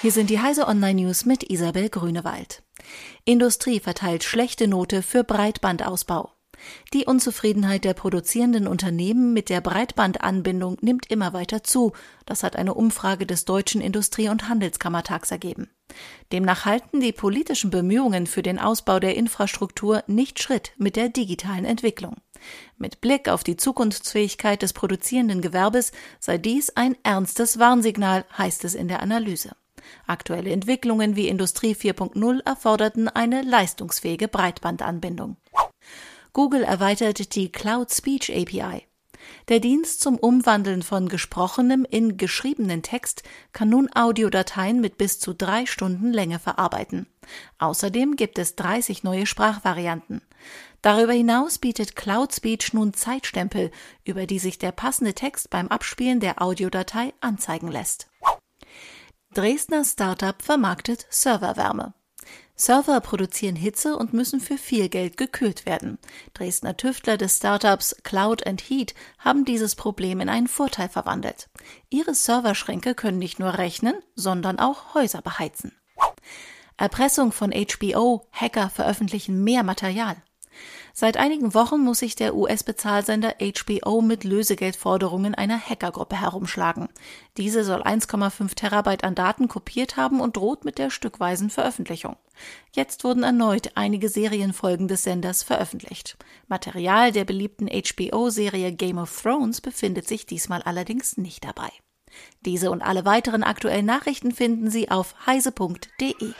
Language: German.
Hier sind die Heise Online News mit Isabel Grünewald. Industrie verteilt schlechte Note für Breitbandausbau. Die Unzufriedenheit der produzierenden Unternehmen mit der Breitbandanbindung nimmt immer weiter zu. Das hat eine Umfrage des Deutschen Industrie- und Handelskammertags ergeben. Demnach halten die politischen Bemühungen für den Ausbau der Infrastruktur nicht Schritt mit der digitalen Entwicklung. Mit Blick auf die Zukunftsfähigkeit des produzierenden Gewerbes sei dies ein ernstes Warnsignal, heißt es in der Analyse. Aktuelle Entwicklungen wie Industrie 4.0 erforderten eine leistungsfähige Breitbandanbindung. Google erweitert die Cloud Speech API. Der Dienst zum Umwandeln von gesprochenem in geschriebenen Text kann nun Audiodateien mit bis zu drei Stunden Länge verarbeiten. Außerdem gibt es 30 neue Sprachvarianten. Darüber hinaus bietet Cloud Speech nun Zeitstempel, über die sich der passende Text beim Abspielen der Audiodatei anzeigen lässt. Dresdner Startup vermarktet Serverwärme. Server produzieren Hitze und müssen für viel Geld gekühlt werden. Dresdner Tüftler des Startups Cloud and Heat haben dieses Problem in einen Vorteil verwandelt. Ihre Serverschränke können nicht nur rechnen, sondern auch Häuser beheizen. Erpressung von HBO, Hacker veröffentlichen mehr Material. Seit einigen Wochen muss sich der US-Bezahlsender HBO mit Lösegeldforderungen einer Hackergruppe herumschlagen. Diese soll 1,5 Terabyte an Daten kopiert haben und droht mit der stückweisen Veröffentlichung. Jetzt wurden erneut einige Serienfolgen des Senders veröffentlicht. Material der beliebten HBO-Serie Game of Thrones befindet sich diesmal allerdings nicht dabei. Diese und alle weiteren aktuellen Nachrichten finden Sie auf heise.de.